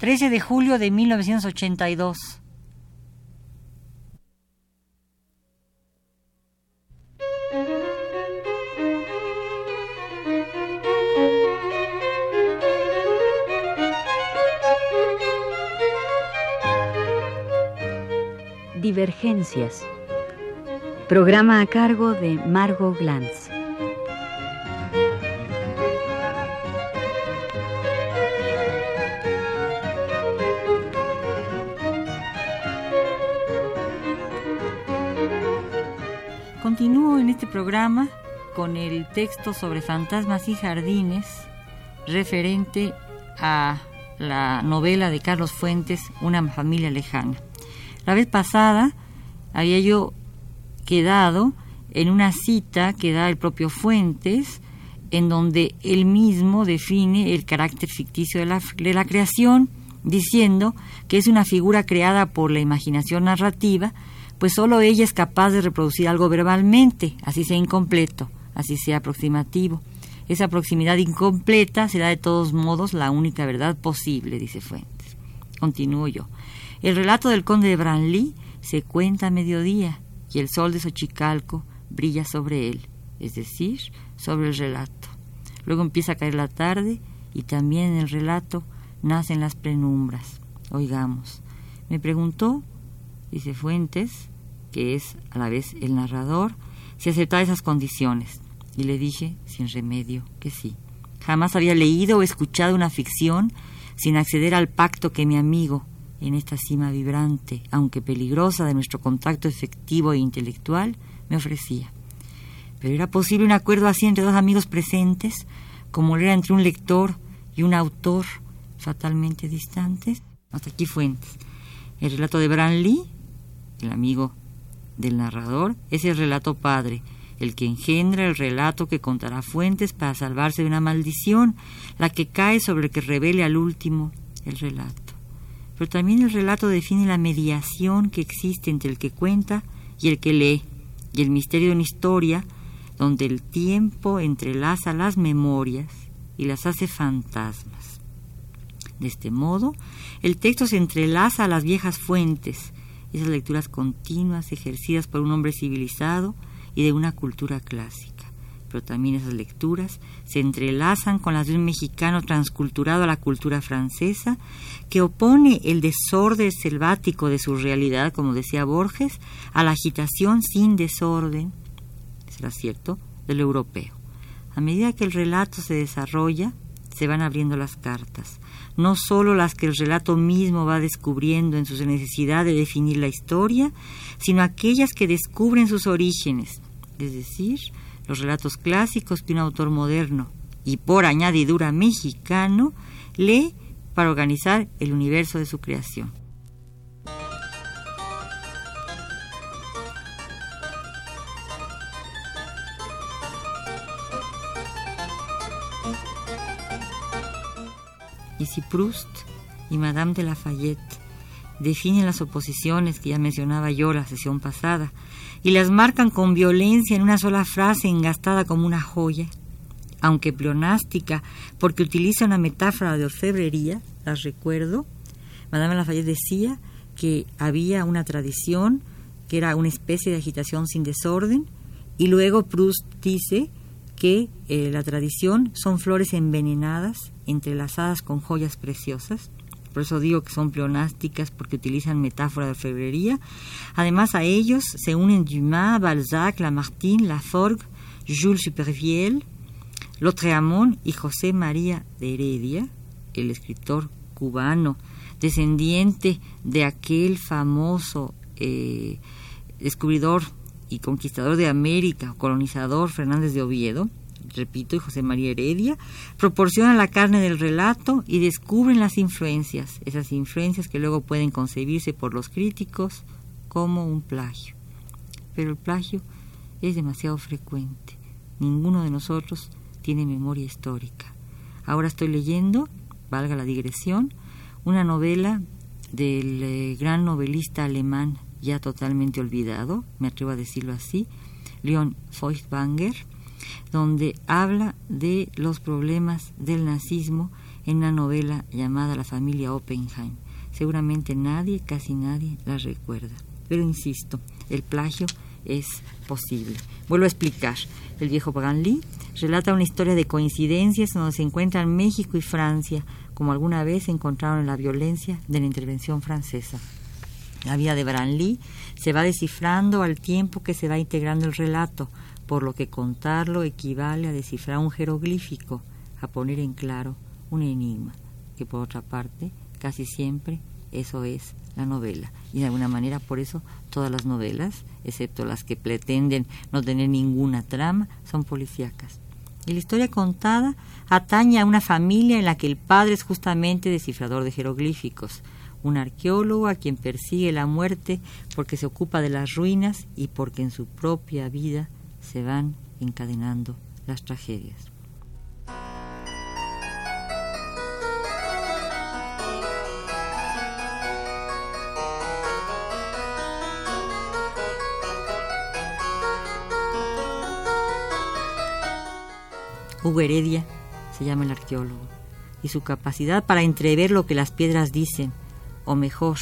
13 de julio de 1982. Divergencias. Programa a cargo de Margot Glantz. Este programa con el texto sobre fantasmas y jardines referente a la novela de Carlos Fuentes, Una familia lejana. La vez pasada había yo quedado en una cita que da el propio Fuentes, en donde él mismo define el carácter ficticio de la, de la creación, diciendo que es una figura creada por la imaginación narrativa, pues solo ella es capaz de reproducir algo verbalmente, así sea incompleto, así sea aproximativo. Esa proximidad incompleta será de todos modos la única verdad posible, dice Fuentes. Continúo yo. El relato del conde de Branly se cuenta a mediodía y el sol de Xochicalco brilla sobre él, es decir, sobre el relato. Luego empieza a caer la tarde y también en el relato nacen las penumbras. Oigamos. Me preguntó, dice Fuentes, que es a la vez el narrador, si aceptaba esas condiciones. Y le dije, sin remedio, que sí. Jamás había leído o escuchado una ficción sin acceder al pacto que mi amigo, en esta cima vibrante, aunque peligrosa, de nuestro contacto efectivo e intelectual, me ofrecía. Pero era posible un acuerdo así entre dos amigos presentes, como lo era entre un lector y un autor fatalmente distantes. Hasta aquí Fuentes. El relato de Branly, el amigo del narrador, es el relato padre, el que engendra el relato que contará Fuentes para salvarse de una maldición, la que cae sobre el que revele al último el relato pero también el relato define la mediación que existe entre el que cuenta y el que lee, y el misterio de una historia donde el tiempo entrelaza las memorias y las hace fantasmas. De este modo, el texto se entrelaza a las viejas fuentes, esas lecturas continuas ejercidas por un hombre civilizado y de una cultura clásica pero también esas lecturas se entrelazan con las de un mexicano transculturado a la cultura francesa, que opone el desorden selvático de su realidad, como decía Borges, a la agitación sin desorden, será cierto, del europeo. A medida que el relato se desarrolla, se van abriendo las cartas, no sólo las que el relato mismo va descubriendo en su necesidad de definir la historia, sino aquellas que descubren sus orígenes, es decir, los relatos clásicos que un autor moderno y por añadidura mexicano lee para organizar el universo de su creación. Si Proust y Madame de Lafayette definen las oposiciones que ya mencionaba yo la sesión pasada, y las marcan con violencia en una sola frase engastada como una joya, aunque pleonástica, porque utiliza una metáfora de orfebrería, las recuerdo. Madame Lafayette decía que había una tradición que era una especie de agitación sin desorden, y luego Proust dice que eh, la tradición son flores envenenadas, entrelazadas con joyas preciosas, por eso digo que son pleonásticas porque utilizan metáfora de orfebrería. Además a ellos se unen Dumas, Balzac, Lamartine, Laforgue, Jules Supervielle, Lautréamont y José María de Heredia, el escritor cubano, descendiente de aquel famoso eh, descubridor y conquistador de América, colonizador Fernández de Oviedo, repito, y José María Heredia, proporcionan la carne del relato y descubren las influencias, esas influencias que luego pueden concebirse por los críticos como un plagio. Pero el plagio es demasiado frecuente. Ninguno de nosotros tiene memoria histórica. Ahora estoy leyendo, valga la digresión, una novela del eh, gran novelista alemán ya totalmente olvidado, me atrevo a decirlo así, Leon Feuchtwanger, donde habla de los problemas del nazismo en una novela llamada La familia Oppenheim. Seguramente nadie, casi nadie, la recuerda. Pero insisto, el plagio es posible. Vuelvo a explicar. El viejo Lee relata una historia de coincidencias donde se encuentran México y Francia, como alguna vez encontraron en la violencia de la intervención francesa. La vida de Branly se va descifrando al tiempo que se va integrando el relato, por lo que contarlo equivale a descifrar un jeroglífico, a poner en claro un enigma, que por otra parte casi siempre eso es la novela. Y de alguna manera por eso todas las novelas, excepto las que pretenden no tener ninguna trama, son policíacas. Y la historia contada atañe a una familia en la que el padre es justamente descifrador de jeroglíficos, un arqueólogo a quien persigue la muerte porque se ocupa de las ruinas y porque en su propia vida se van encadenando las tragedias. Hugo Heredia se llama el arqueólogo, y su capacidad para entrever lo que las piedras dicen, o mejor,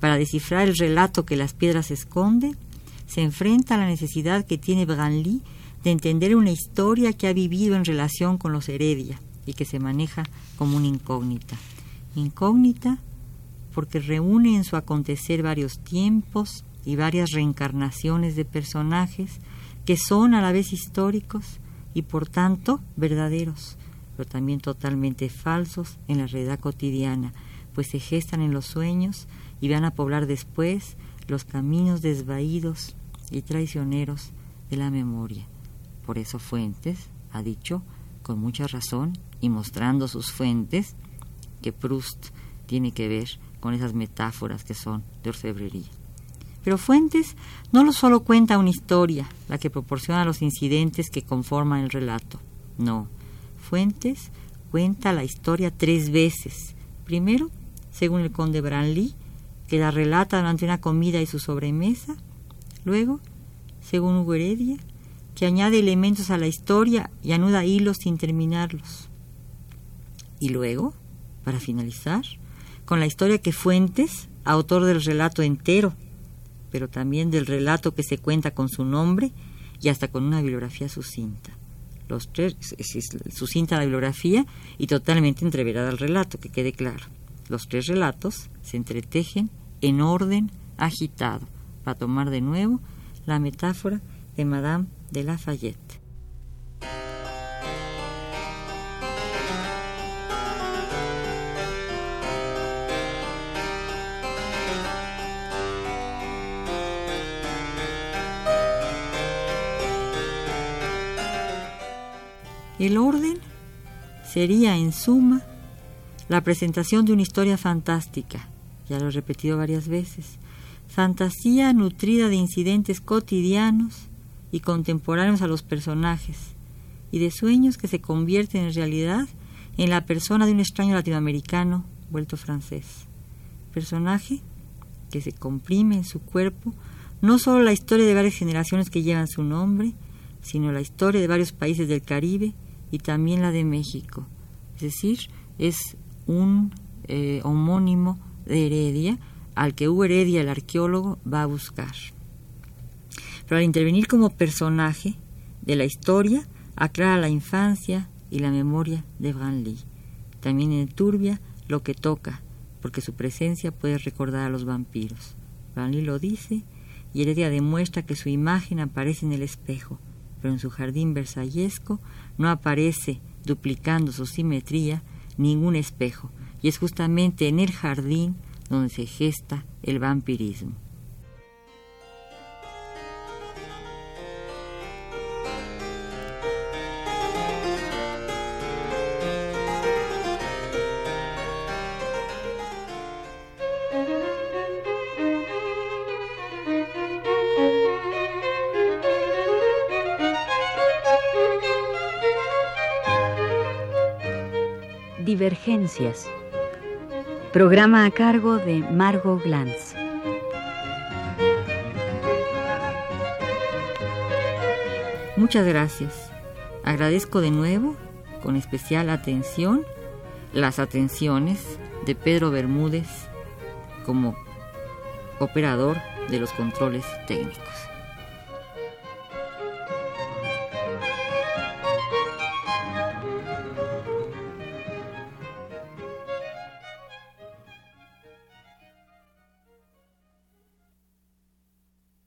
para descifrar el relato que las piedras esconden, se enfrenta a la necesidad que tiene Branly de entender una historia que ha vivido en relación con los Heredia y que se maneja como una incógnita. Incógnita porque reúne en su acontecer varios tiempos y varias reencarnaciones de personajes que son a la vez históricos y por tanto verdaderos, pero también totalmente falsos en la realidad cotidiana, pues se gestan en los sueños y van a poblar después los caminos desvaídos y traicioneros de la memoria. Por eso Fuentes ha dicho, con mucha razón y mostrando sus fuentes, que Proust tiene que ver con esas metáforas que son de orfebrería. Pero Fuentes no solo cuenta una historia, la que proporciona los incidentes que conforman el relato. No, Fuentes cuenta la historia tres veces. Primero, según el conde Branly, que la relata durante una comida y su sobremesa. Luego, según Hugo Heredia, que añade elementos a la historia y anuda hilos sin terminarlos. Y luego, para finalizar, con la historia que Fuentes, autor del relato entero, pero también del relato que se cuenta con su nombre y hasta con una bibliografía sucinta. Los tres, sucinta la bibliografía y totalmente entreverada el relato, que quede claro. Los tres relatos se entretejen en orden agitado, para tomar de nuevo la metáfora de Madame de Lafayette. El orden sería, en suma, la presentación de una historia fantástica, ya lo he repetido varias veces, fantasía nutrida de incidentes cotidianos y contemporáneos a los personajes, y de sueños que se convierten en realidad en la persona de un extraño latinoamericano vuelto francés. Personaje que se comprime en su cuerpo no solo la historia de varias generaciones que llevan su nombre, sino la historia de varios países del Caribe y también la de México. Es decir, es un eh, homónimo de Heredia al que Hugo Heredia, el arqueólogo, va a buscar. Pero al intervenir como personaje de la historia, aclara la infancia y la memoria de Branly. También enturbia lo que toca, porque su presencia puede recordar a los vampiros. Branly lo dice y Heredia demuestra que su imagen aparece en el espejo, pero en su jardín versallesco no aparece, duplicando su simetría, ningún espejo, y es justamente en el jardín donde se gesta el vampirismo. Divergencias. Programa a cargo de Margot Glantz. Muchas gracias. Agradezco de nuevo, con especial atención, las atenciones de Pedro Bermúdez como operador de los controles técnicos.